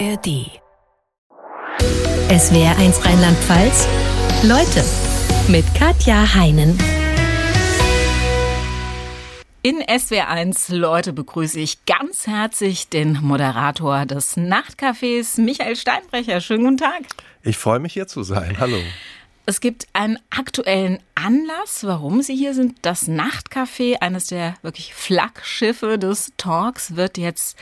ARD. SWR 1 Rheinland-Pfalz. Leute mit Katja Heinen. In SWR1 Leute begrüße ich ganz herzlich den Moderator des Nachtcafés, Michael Steinbrecher. Schönen guten Tag. Ich freue mich hier zu sein. Hallo. Es gibt einen aktuellen Anlass, warum Sie hier sind. Das Nachtcafé, eines der wirklich Flaggschiffe des Talks, wird jetzt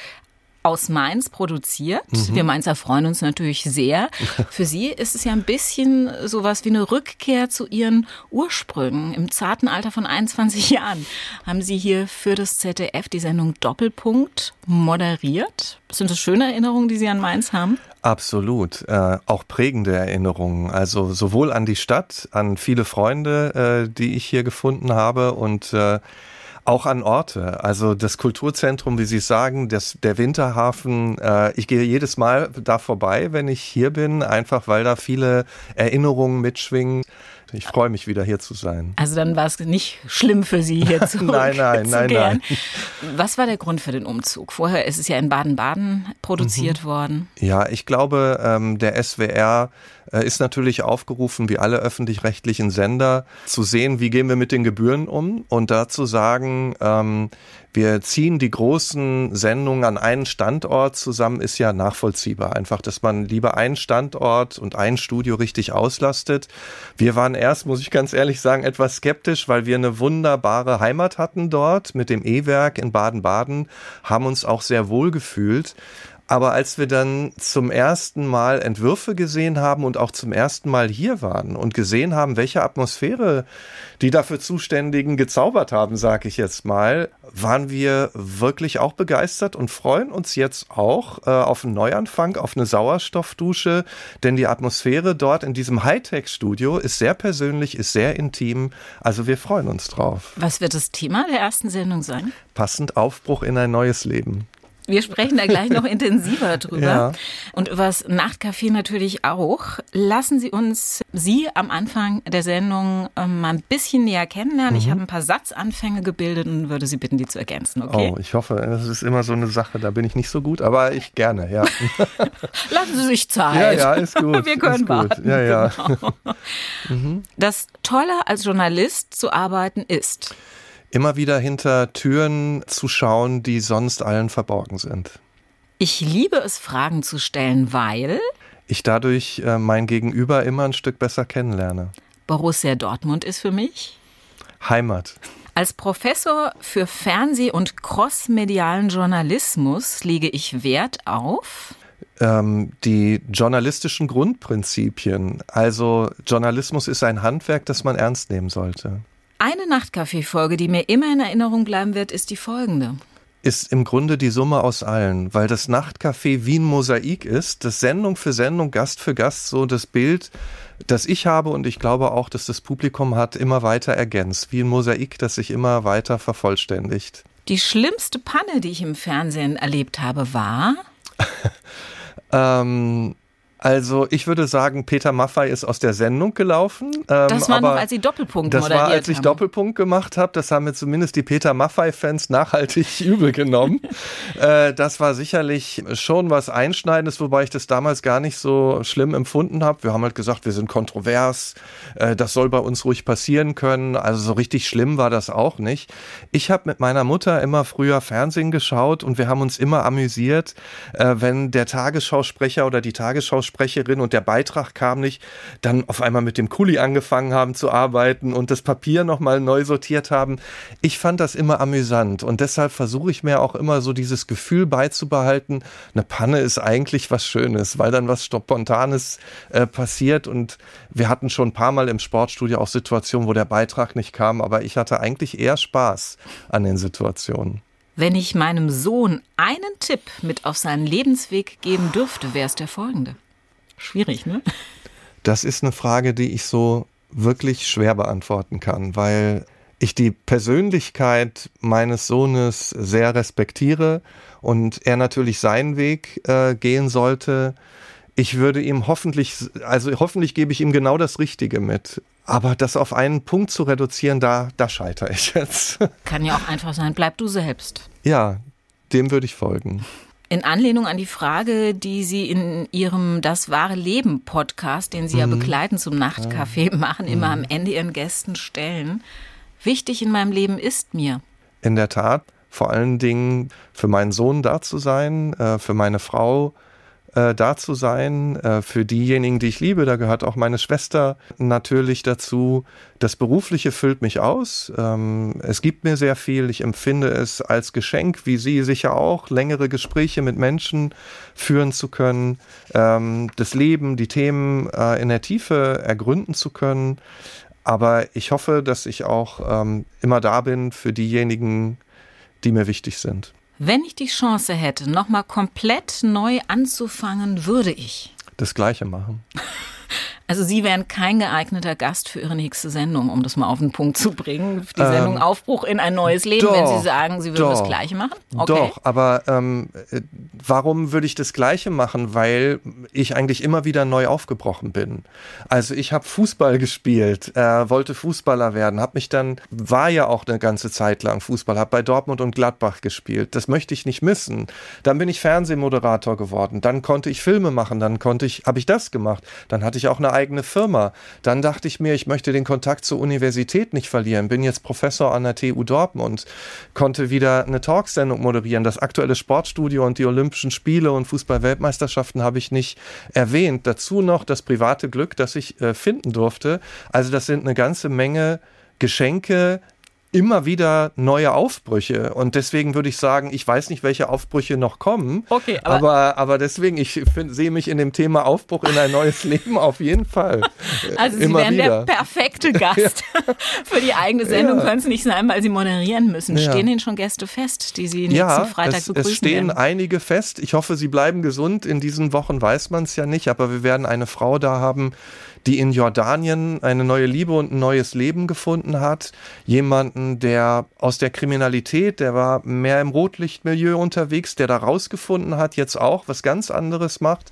aus Mainz produziert. Mhm. Wir Mainzer freuen uns natürlich sehr. Für Sie ist es ja ein bisschen sowas wie eine Rückkehr zu Ihren Ursprüngen. Im zarten Alter von 21 Jahren haben Sie hier für das ZDF die Sendung Doppelpunkt moderiert. Sind das schöne Erinnerungen, die Sie an Mainz haben? Absolut, äh, auch prägende Erinnerungen. Also sowohl an die Stadt, an viele Freunde, äh, die ich hier gefunden habe und äh, auch an Orte. Also das Kulturzentrum, wie Sie sagen, das, der Winterhafen. Äh, ich gehe jedes Mal da vorbei, wenn ich hier bin, einfach weil da viele Erinnerungen mitschwingen. Ich freue mich wieder hier zu sein. Also dann war es nicht schlimm für Sie hier zu Nein, nein, nein, nein. Was war der Grund für den Umzug? Vorher ist es ja in Baden-Baden produziert mhm. worden. Ja, ich glaube, ähm, der SWR äh, ist natürlich aufgerufen, wie alle öffentlich-rechtlichen Sender, zu sehen, wie gehen wir mit den Gebühren um und da zu sagen, ähm, wir ziehen die großen Sendungen an einen Standort zusammen, ist ja nachvollziehbar. Einfach, dass man lieber einen Standort und ein Studio richtig auslastet. Wir waren erst, muss ich ganz ehrlich sagen, etwas skeptisch, weil wir eine wunderbare Heimat hatten dort mit dem E-Werk in Baden-Baden, haben uns auch sehr wohl gefühlt. Aber als wir dann zum ersten Mal Entwürfe gesehen haben und auch zum ersten Mal hier waren und gesehen haben, welche Atmosphäre die dafür Zuständigen gezaubert haben, sage ich jetzt mal, waren wir wirklich auch begeistert und freuen uns jetzt auch äh, auf einen Neuanfang, auf eine Sauerstoffdusche, denn die Atmosphäre dort in diesem Hightech-Studio ist sehr persönlich, ist sehr intim. Also wir freuen uns drauf. Was wird das Thema der ersten Sendung sein? Passend Aufbruch in ein neues Leben. Wir sprechen da gleich noch intensiver drüber. Ja. Und über das Nachtcafé natürlich auch. Lassen Sie uns Sie am Anfang der Sendung ähm, mal ein bisschen näher kennenlernen. Mhm. Ich habe ein paar Satzanfänge gebildet und würde Sie bitten, die zu ergänzen. Okay? Oh, ich hoffe, das ist immer so eine Sache. Da bin ich nicht so gut, aber ich gerne, ja. Lassen Sie sich Zeit. Ja, ja, ist gut. Wir können warten. Ja, ja. Genau. mhm. Das Tolle als Journalist zu arbeiten ist immer wieder hinter Türen zu schauen, die sonst allen verborgen sind. Ich liebe es, Fragen zu stellen, weil ich dadurch äh, mein Gegenüber immer ein Stück besser kennenlerne. Borussia Dortmund ist für mich Heimat. Als Professor für Fernseh- und crossmedialen Journalismus lege ich Wert auf ähm, die journalistischen Grundprinzipien. Also Journalismus ist ein Handwerk, das man ernst nehmen sollte. Eine Nachtcafé-Folge, die mir immer in Erinnerung bleiben wird, ist die folgende ist im Grunde die Summe aus allen, weil das Nachtcafé wie ein Mosaik ist, das Sendung für Sendung, Gast für Gast so das Bild, das ich habe und ich glaube auch, dass das Publikum hat, immer weiter ergänzt, wie ein Mosaik, das sich immer weiter vervollständigt. Die schlimmste Panne, die ich im Fernsehen erlebt habe, war? ähm, also ich würde sagen, Peter Maffay ist aus der Sendung gelaufen. Ähm, das war noch, als Sie Doppelpunkt Das war, als ich haben. Doppelpunkt gemacht habe. Das haben mir zumindest die Peter Maffay-Fans nachhaltig übel genommen. äh, das war sicherlich schon was Einschneidendes, wobei ich das damals gar nicht so schlimm empfunden habe. Wir haben halt gesagt, wir sind kontrovers. Äh, das soll bei uns ruhig passieren können. Also so richtig schlimm war das auch nicht. Ich habe mit meiner Mutter immer früher Fernsehen geschaut und wir haben uns immer amüsiert, äh, wenn der Tagesschausprecher oder die Tagesschausprecher Sprecherin und der Beitrag kam nicht, dann auf einmal mit dem Kuli angefangen haben zu arbeiten und das Papier nochmal neu sortiert haben. Ich fand das immer amüsant und deshalb versuche ich mir auch immer so dieses Gefühl beizubehalten, eine Panne ist eigentlich was Schönes, weil dann was Spontanes äh, passiert und wir hatten schon ein paar Mal im Sportstudio auch Situationen, wo der Beitrag nicht kam, aber ich hatte eigentlich eher Spaß an den Situationen. Wenn ich meinem Sohn einen Tipp mit auf seinen Lebensweg geben dürfte, wäre es der folgende. Schwierig, ne? Das ist eine Frage, die ich so wirklich schwer beantworten kann, weil ich die Persönlichkeit meines Sohnes sehr respektiere und er natürlich seinen Weg äh, gehen sollte. Ich würde ihm hoffentlich, also hoffentlich gebe ich ihm genau das Richtige mit. Aber das auf einen Punkt zu reduzieren, da, da scheitere ich jetzt. Kann ja auch einfach sein, bleib du selbst. Ja, dem würde ich folgen. In Anlehnung an die Frage, die Sie in Ihrem Das wahre Leben Podcast, den Sie mhm. ja begleiten zum Nachtcafé machen, immer mhm. am Ende Ihren Gästen stellen. Wichtig in meinem Leben ist mir. In der Tat, vor allen Dingen für meinen Sohn da zu sein, äh, für meine Frau äh, da zu sein, äh, für diejenigen, die ich liebe. Da gehört auch meine Schwester natürlich dazu. Das Berufliche füllt mich aus. Ähm, es gibt mir sehr viel. Ich empfinde es als Geschenk, wie Sie sicher auch, längere Gespräche mit Menschen führen zu können, ähm, das Leben, die Themen äh, in der Tiefe ergründen zu können. Aber ich hoffe, dass ich auch ähm, immer da bin für diejenigen, die mir wichtig sind. Wenn ich die Chance hätte, nochmal komplett neu anzufangen, würde ich. Das Gleiche machen. Also Sie wären kein geeigneter Gast für Ihre nächste Sendung, um das mal auf den Punkt zu bringen. Die Sendung ähm, Aufbruch in ein neues Leben, doch, wenn Sie sagen, Sie würden doch, das Gleiche machen? Okay. Doch, aber ähm, äh, warum würde ich das Gleiche machen? Weil ich eigentlich immer wieder neu aufgebrochen bin. Also ich habe Fußball gespielt, äh, wollte Fußballer werden, habe mich dann, war ja auch eine ganze Zeit lang Fußball, habe bei Dortmund und Gladbach gespielt. Das möchte ich nicht missen. Dann bin ich Fernsehmoderator geworden, dann konnte ich Filme machen, dann konnte ich, habe ich das gemacht. Dann hatte ich auch eine eigene Firma. Dann dachte ich mir, ich möchte den Kontakt zur Universität nicht verlieren. Bin jetzt Professor an der TU Dortmund, konnte wieder eine Talksendung moderieren. Das aktuelle Sportstudio und die Olympischen Spiele und Fußball-Weltmeisterschaften habe ich nicht erwähnt. Dazu noch das private Glück, das ich äh, finden durfte. Also das sind eine ganze Menge Geschenke, immer wieder neue Aufbrüche. Und deswegen würde ich sagen, ich weiß nicht, welche Aufbrüche noch kommen. Okay, aber, aber, aber deswegen, ich sehe mich in dem Thema Aufbruch in ein neues Leben auf jeden Fall. Also Sie immer wären wieder. der perfekte Gast ja. für die eigene Sendung. Ja. Können es nicht sein, weil Sie moderieren müssen. Ja. Stehen Ihnen schon Gäste fest, die Sie ja, nächsten Freitag es, begrüßen es stehen werden? einige fest. Ich hoffe, Sie bleiben gesund. In diesen Wochen weiß man es ja nicht, aber wir werden eine Frau da haben, die in Jordanien eine neue Liebe und ein neues Leben gefunden hat. Jemanden, der aus der Kriminalität, der war mehr im Rotlichtmilieu unterwegs, der da rausgefunden hat, jetzt auch was ganz anderes macht.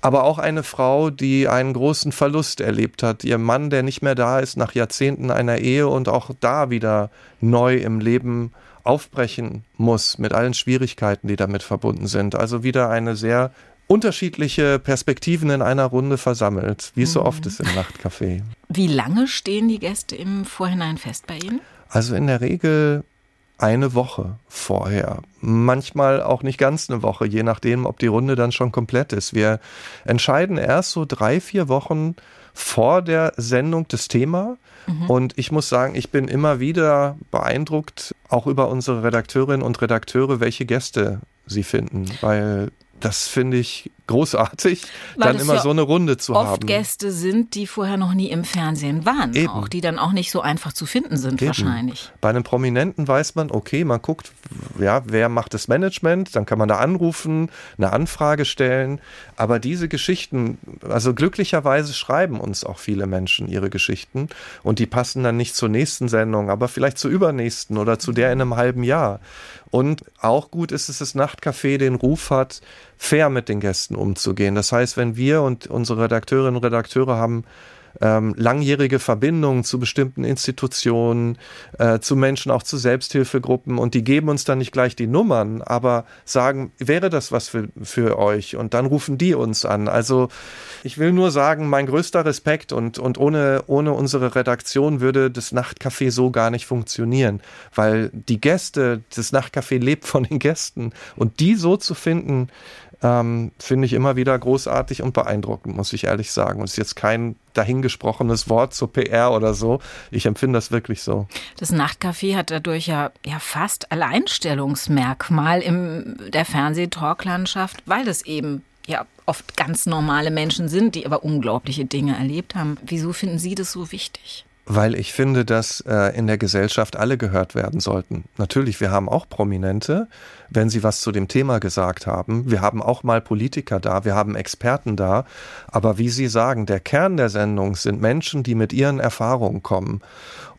Aber auch eine Frau, die einen großen Verlust erlebt hat. Ihr Mann, der nicht mehr da ist nach Jahrzehnten einer Ehe und auch da wieder neu im Leben aufbrechen muss mit allen Schwierigkeiten, die damit verbunden sind. Also wieder eine sehr unterschiedliche Perspektiven in einer Runde versammelt, wie es so oft ist im Nachtcafé. Wie lange stehen die Gäste im Vorhinein fest bei Ihnen? Also in der Regel eine Woche vorher. Manchmal auch nicht ganz eine Woche, je nachdem, ob die Runde dann schon komplett ist. Wir entscheiden erst so drei, vier Wochen vor der Sendung das Thema. Mhm. Und ich muss sagen, ich bin immer wieder beeindruckt, auch über unsere Redakteurinnen und Redakteure, welche Gäste sie finden, weil das finde ich großartig, Weil dann immer ja so eine Runde zu oft haben. Oft Gäste sind, die vorher noch nie im Fernsehen waren, Eben. auch die dann auch nicht so einfach zu finden sind Eben. wahrscheinlich. Bei einem Prominenten weiß man, okay, man guckt, ja, wer macht das Management, dann kann man da anrufen, eine Anfrage stellen, aber diese Geschichten, also glücklicherweise schreiben uns auch viele Menschen ihre Geschichten und die passen dann nicht zur nächsten Sendung, aber vielleicht zur übernächsten oder zu der in einem halben Jahr. Und auch gut ist es, dass das Nachtcafé den Ruf hat, fair mit den Gästen umzugehen. Das heißt, wenn wir und unsere Redakteurinnen und Redakteure haben ähm, langjährige Verbindungen zu bestimmten Institutionen, äh, zu Menschen, auch zu Selbsthilfegruppen und die geben uns dann nicht gleich die Nummern, aber sagen, wäre das was für, für euch? Und dann rufen die uns an. Also ich will nur sagen, mein größter Respekt und, und ohne, ohne unsere Redaktion würde das Nachtcafé so gar nicht funktionieren, weil die Gäste, das Nachtcafé lebt von den Gästen und die so zu finden, ähm, finde ich immer wieder großartig und beeindruckend, muss ich ehrlich sagen. Und es ist jetzt kein dahingesprochenes Wort zur PR oder so. Ich empfinde das wirklich so. Das Nachtcafé hat dadurch ja, ja fast Alleinstellungsmerkmal in der Fernsehtalklandschaft, weil es eben ja oft ganz normale Menschen sind, die aber unglaubliche Dinge erlebt haben. Wieso finden Sie das so wichtig? Weil ich finde, dass äh, in der Gesellschaft alle gehört werden sollten. Natürlich, wir haben auch Prominente, wenn sie was zu dem Thema gesagt haben. Wir haben auch mal Politiker da, wir haben Experten da. Aber wie Sie sagen, der Kern der Sendung sind Menschen, die mit ihren Erfahrungen kommen.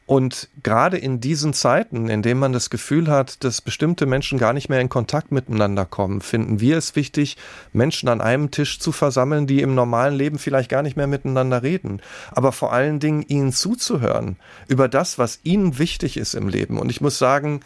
Und gerade in diesen Zeiten, in denen man das Gefühl hat, dass bestimmte Menschen gar nicht mehr in Kontakt miteinander kommen, finden wir es wichtig, Menschen an einem Tisch zu versammeln, die im normalen Leben vielleicht gar nicht mehr miteinander reden, aber vor allen Dingen ihnen zuzuhören über das, was ihnen wichtig ist im Leben. Und ich muss sagen,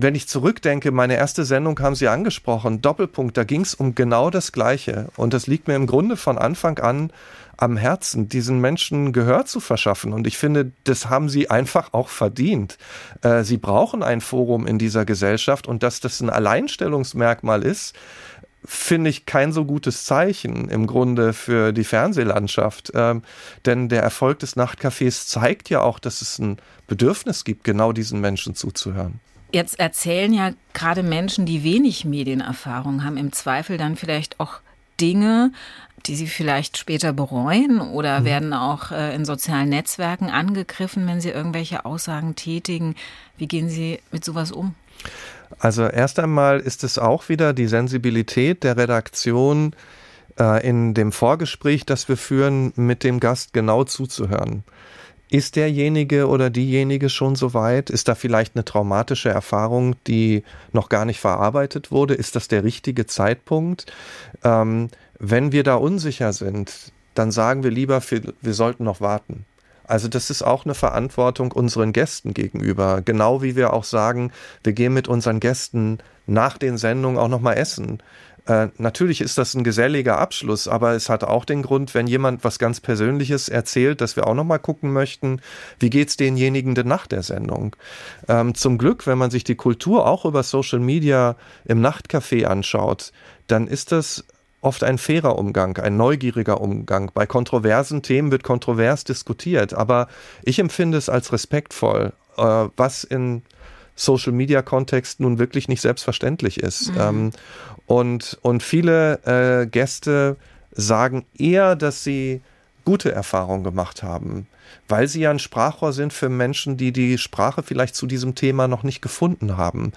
wenn ich zurückdenke, meine erste Sendung haben Sie angesprochen, Doppelpunkt, da ging es um genau das Gleiche. Und das liegt mir im Grunde von Anfang an am Herzen, diesen Menschen Gehör zu verschaffen. Und ich finde, das haben sie einfach auch verdient. Äh, sie brauchen ein Forum in dieser Gesellschaft und dass das ein Alleinstellungsmerkmal ist, finde ich kein so gutes Zeichen im Grunde für die Fernsehlandschaft. Ähm, denn der Erfolg des Nachtcafés zeigt ja auch, dass es ein Bedürfnis gibt, genau diesen Menschen zuzuhören. Jetzt erzählen ja gerade Menschen, die wenig Medienerfahrung haben, im Zweifel dann vielleicht auch Dinge, die sie vielleicht später bereuen oder mhm. werden auch äh, in sozialen Netzwerken angegriffen, wenn sie irgendwelche Aussagen tätigen. Wie gehen Sie mit sowas um? Also erst einmal ist es auch wieder die Sensibilität der Redaktion äh, in dem Vorgespräch, das wir führen, mit dem Gast genau zuzuhören. Ist derjenige oder diejenige schon so weit? Ist da vielleicht eine traumatische Erfahrung, die noch gar nicht verarbeitet wurde? Ist das der richtige Zeitpunkt? Ähm, wenn wir da unsicher sind, dann sagen wir lieber, wir sollten noch warten. Also das ist auch eine Verantwortung unseren Gästen gegenüber. Genau wie wir auch sagen, wir gehen mit unseren Gästen nach den Sendungen auch noch mal essen. Äh, natürlich ist das ein geselliger Abschluss, aber es hat auch den Grund, wenn jemand was ganz Persönliches erzählt, dass wir auch noch mal gucken möchten, wie geht's denjenigen denn nach der Sendung? Ähm, zum Glück, wenn man sich die Kultur auch über Social Media im Nachtcafé anschaut, dann ist das oft ein fairer Umgang, ein neugieriger Umgang. Bei kontroversen Themen wird kontrovers diskutiert, aber ich empfinde es als respektvoll, äh, was in Social Media Kontext nun wirklich nicht selbstverständlich ist. Mhm. Ähm, und, und viele äh, Gäste sagen eher, dass sie gute Erfahrungen gemacht haben, weil sie ja ein Sprachrohr sind für Menschen, die die Sprache vielleicht zu diesem Thema noch nicht gefunden haben.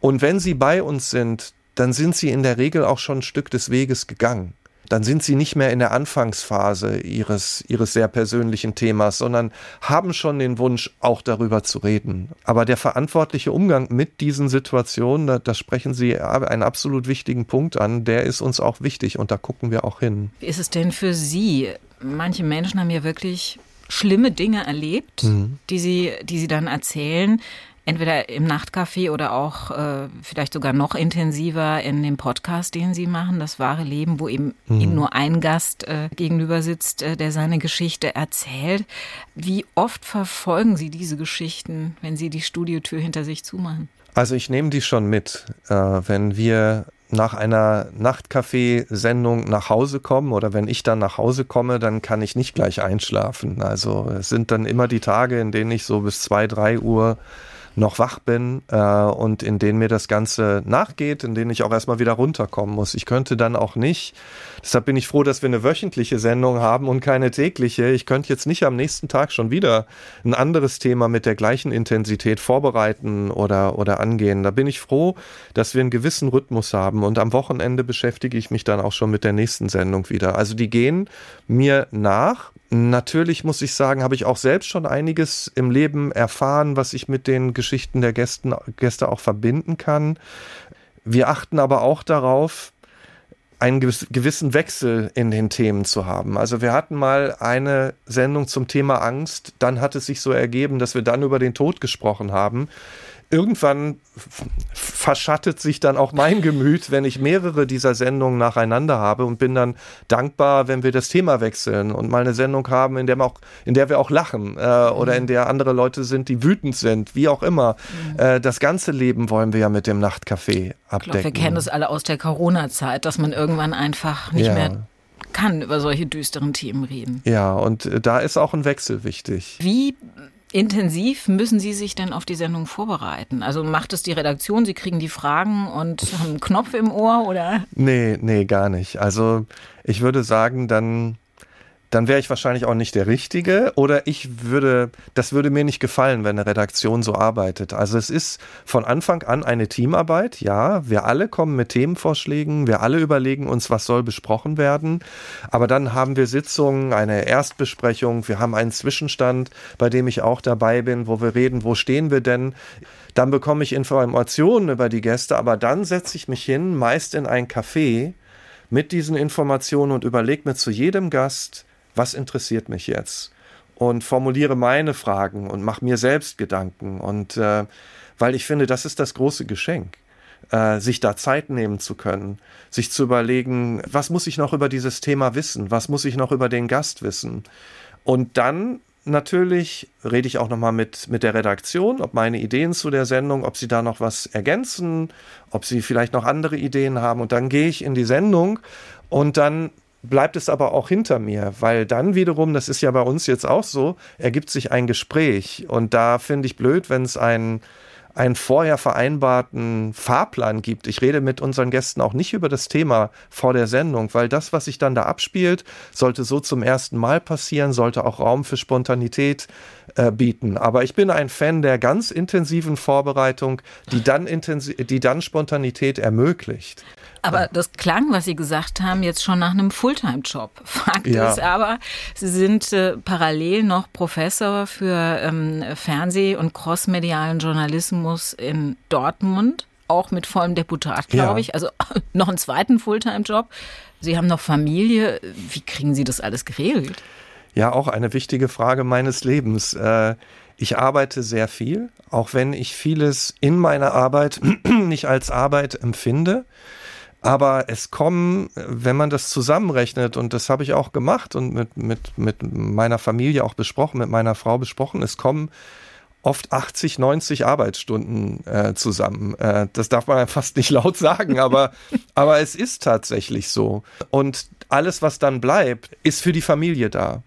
Und wenn sie bei uns sind, dann sind sie in der Regel auch schon ein Stück des Weges gegangen dann sind sie nicht mehr in der Anfangsphase ihres, ihres sehr persönlichen Themas, sondern haben schon den Wunsch, auch darüber zu reden. Aber der verantwortliche Umgang mit diesen Situationen, da, da sprechen Sie einen absolut wichtigen Punkt an, der ist uns auch wichtig und da gucken wir auch hin. Wie ist es denn für Sie? Manche Menschen haben ja wirklich schlimme Dinge erlebt, mhm. die, sie, die sie dann erzählen entweder im Nachtcafé oder auch äh, vielleicht sogar noch intensiver in dem Podcast, den Sie machen, das wahre Leben, wo eben mhm. Ihnen nur ein Gast äh, gegenüber sitzt, äh, der seine Geschichte erzählt. Wie oft verfolgen Sie diese Geschichten, wenn Sie die Studiotür hinter sich zumachen? Also ich nehme die schon mit, äh, wenn wir nach einer Nachtcafé-Sendung nach Hause kommen oder wenn ich dann nach Hause komme, dann kann ich nicht gleich einschlafen. Also es sind dann immer die Tage, in denen ich so bis zwei, drei Uhr noch wach bin äh, und in denen mir das Ganze nachgeht, in denen ich auch erstmal wieder runterkommen muss. Ich könnte dann auch nicht, deshalb bin ich froh, dass wir eine wöchentliche Sendung haben und keine tägliche. Ich könnte jetzt nicht am nächsten Tag schon wieder ein anderes Thema mit der gleichen Intensität vorbereiten oder, oder angehen. Da bin ich froh, dass wir einen gewissen Rhythmus haben und am Wochenende beschäftige ich mich dann auch schon mit der nächsten Sendung wieder. Also die gehen mir nach Natürlich muss ich sagen, habe ich auch selbst schon einiges im Leben erfahren, was ich mit den Geschichten der Gästen, Gäste auch verbinden kann. Wir achten aber auch darauf, einen gewissen Wechsel in den Themen zu haben. Also wir hatten mal eine Sendung zum Thema Angst, dann hat es sich so ergeben, dass wir dann über den Tod gesprochen haben irgendwann verschattet sich dann auch mein Gemüt, wenn ich mehrere dieser Sendungen nacheinander habe und bin dann dankbar, wenn wir das Thema wechseln und mal eine Sendung haben, in der wir auch, in der wir auch lachen äh, oder in der andere Leute sind, die wütend sind, wie auch immer. Mhm. Äh, das ganze Leben wollen wir ja mit dem Nachtcafé abdecken. Ich glaube, wir kennen das alle aus der Corona-Zeit, dass man irgendwann einfach nicht ja. mehr kann über solche düsteren Themen reden. Ja, und äh, da ist auch ein Wechsel wichtig. Wie intensiv müssen Sie sich denn auf die Sendung vorbereiten? Also macht es die Redaktion, Sie kriegen die Fragen und haben einen Knopf im Ohr oder? Nee, nee, gar nicht. Also ich würde sagen, dann dann wäre ich wahrscheinlich auch nicht der Richtige oder ich würde, das würde mir nicht gefallen, wenn eine Redaktion so arbeitet. Also es ist von Anfang an eine Teamarbeit, ja, wir alle kommen mit Themenvorschlägen, wir alle überlegen uns, was soll besprochen werden, aber dann haben wir Sitzungen, eine Erstbesprechung, wir haben einen Zwischenstand, bei dem ich auch dabei bin, wo wir reden, wo stehen wir denn? Dann bekomme ich Informationen über die Gäste, aber dann setze ich mich hin, meist in ein Café, mit diesen Informationen und überlege mir zu jedem Gast, was interessiert mich jetzt? Und formuliere meine Fragen und mache mir selbst Gedanken und äh, weil ich finde, das ist das große Geschenk äh, sich da Zeit nehmen zu können, sich zu überlegen, was muss ich noch über dieses Thema wissen, was muss ich noch über den Gast wissen. Und dann natürlich rede ich auch nochmal mit, mit der Redaktion, ob meine Ideen zu der Sendung, ob sie da noch was ergänzen, ob sie vielleicht noch andere Ideen haben. Und dann gehe ich in die Sendung und dann bleibt es aber auch hinter mir, weil dann wiederum, das ist ja bei uns jetzt auch so, ergibt sich ein Gespräch. Und da finde ich blöd, wenn es ein einen vorher vereinbarten Fahrplan gibt. Ich rede mit unseren Gästen auch nicht über das Thema vor der Sendung, weil das, was sich dann da abspielt, sollte so zum ersten Mal passieren, sollte auch Raum für Spontanität äh, bieten. Aber ich bin ein Fan der ganz intensiven Vorbereitung, die dann, intensi die dann Spontanität ermöglicht. Aber das klang, was Sie gesagt haben, jetzt schon nach einem Fulltime-Job. Fakt ja. ist aber, Sie sind äh, parallel noch Professor für ähm, Fernseh- und crossmedialen Journalismus in Dortmund, auch mit vollem Deputat, glaube ja. ich. Also noch einen zweiten Fulltime-Job. Sie haben noch Familie. Wie kriegen Sie das alles geregelt? Ja, auch eine wichtige Frage meines Lebens. Äh, ich arbeite sehr viel, auch wenn ich vieles in meiner Arbeit nicht als Arbeit empfinde. Aber es kommen, wenn man das zusammenrechnet, und das habe ich auch gemacht und mit, mit, mit meiner Familie auch besprochen, mit meiner Frau besprochen, es kommen oft 80, 90 Arbeitsstunden äh, zusammen. Äh, das darf man fast nicht laut sagen, aber, aber es ist tatsächlich so. Und alles, was dann bleibt, ist für die Familie da.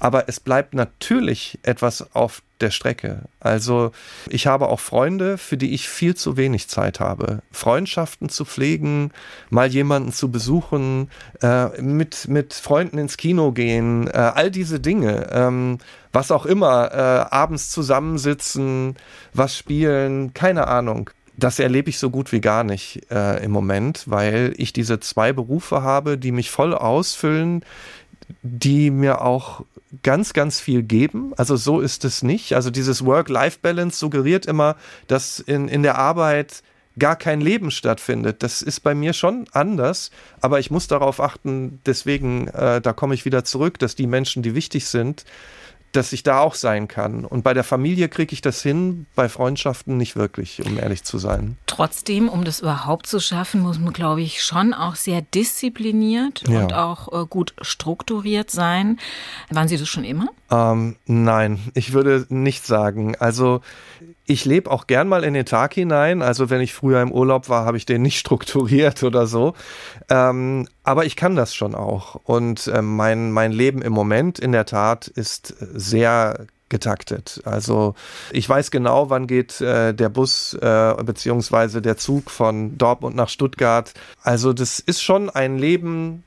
Aber es bleibt natürlich etwas auf der Strecke. Also ich habe auch Freunde, für die ich viel zu wenig Zeit habe. Freundschaften zu pflegen, mal jemanden zu besuchen, äh, mit, mit Freunden ins Kino gehen, äh, all diese Dinge. Ähm, was auch immer, äh, abends zusammensitzen, was spielen, keine Ahnung. Das erlebe ich so gut wie gar nicht äh, im Moment, weil ich diese zwei Berufe habe, die mich voll ausfüllen, die mir auch ganz, ganz viel geben. Also so ist es nicht. Also dieses Work-Life-Balance suggeriert immer, dass in, in der Arbeit gar kein Leben stattfindet. Das ist bei mir schon anders, aber ich muss darauf achten, deswegen, äh, da komme ich wieder zurück, dass die Menschen, die wichtig sind, dass ich da auch sein kann. Und bei der Familie kriege ich das hin, bei Freundschaften nicht wirklich, um ehrlich zu sein. Trotzdem, um das überhaupt zu schaffen, muss man, glaube ich, schon auch sehr diszipliniert ja. und auch äh, gut strukturiert sein. Waren Sie das schon immer? Ähm, nein, ich würde nicht sagen. Also ich lebe auch gern mal in den Tag hinein. Also wenn ich früher im Urlaub war, habe ich den nicht strukturiert oder so. Ähm, aber ich kann das schon auch. Und äh, mein, mein Leben im Moment in der Tat ist sehr getaktet. Also ich weiß genau, wann geht äh, der Bus äh, beziehungsweise der Zug von Dortmund nach Stuttgart. Also das ist schon ein Leben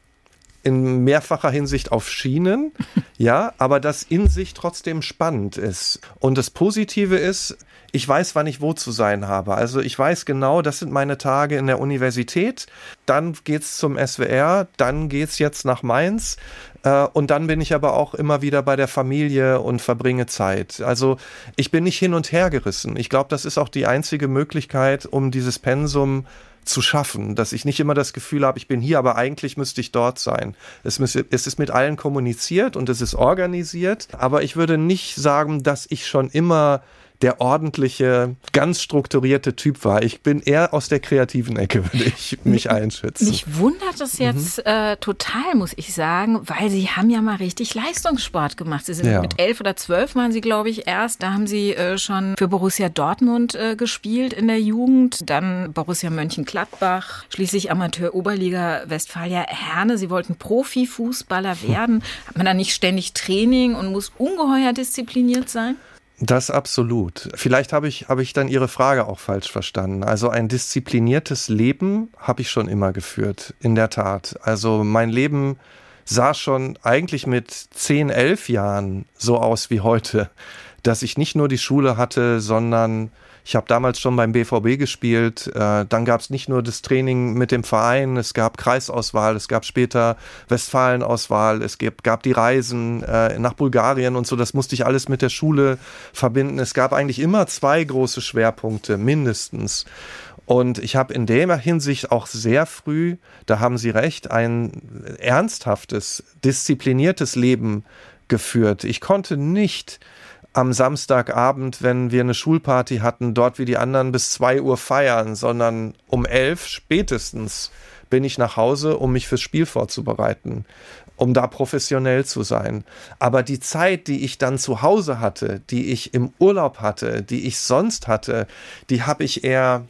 in mehrfacher Hinsicht auf Schienen, ja, aber das in sich trotzdem spannend ist. Und das Positive ist, ich weiß, wann ich wo zu sein habe. Also ich weiß genau, das sind meine Tage in der Universität. Dann geht's zum SWR, dann geht's jetzt nach Mainz. Äh, und dann bin ich aber auch immer wieder bei der Familie und verbringe Zeit. Also ich bin nicht hin und her gerissen. Ich glaube, das ist auch die einzige Möglichkeit, um dieses Pensum zu schaffen, dass ich nicht immer das Gefühl habe, ich bin hier, aber eigentlich müsste ich dort sein. Es, müsste, es ist mit allen kommuniziert und es ist organisiert, aber ich würde nicht sagen, dass ich schon immer der ordentliche, ganz strukturierte Typ war. Ich bin eher aus der kreativen Ecke, würde ich mich einschätzen. Mich wundert es jetzt mhm. äh, total, muss ich sagen, weil Sie haben ja mal richtig Leistungssport gemacht. Sie sind ja. mit elf oder zwölf waren Sie, glaube ich, erst. Da haben Sie äh, schon für Borussia Dortmund äh, gespielt in der Jugend, dann Borussia Mönchengladbach, schließlich Amateur Oberliga Westfalia Herne. Sie wollten Profifußballer werden. Hat man da nicht ständig Training und muss ungeheuer diszipliniert sein? Das absolut. Vielleicht habe ich, habe ich dann Ihre Frage auch falsch verstanden. Also ein diszipliniertes Leben habe ich schon immer geführt, in der Tat. Also mein Leben sah schon eigentlich mit 10, 11 Jahren so aus wie heute, dass ich nicht nur die Schule hatte, sondern ich habe damals schon beim BVB gespielt. Äh, dann gab es nicht nur das Training mit dem Verein, es gab Kreisauswahl, es gab später Westfalenauswahl, es gab, gab die Reisen äh, nach Bulgarien und so. Das musste ich alles mit der Schule verbinden. Es gab eigentlich immer zwei große Schwerpunkte, mindestens. Und ich habe in der Hinsicht auch sehr früh, da haben Sie recht, ein ernsthaftes, diszipliniertes Leben geführt. Ich konnte nicht am Samstagabend, wenn wir eine Schulparty hatten, dort wie die anderen bis zwei Uhr feiern, sondern um elf spätestens bin ich nach Hause, um mich fürs Spiel vorzubereiten, um da professionell zu sein. Aber die Zeit, die ich dann zu Hause hatte, die ich im Urlaub hatte, die ich sonst hatte, die habe ich eher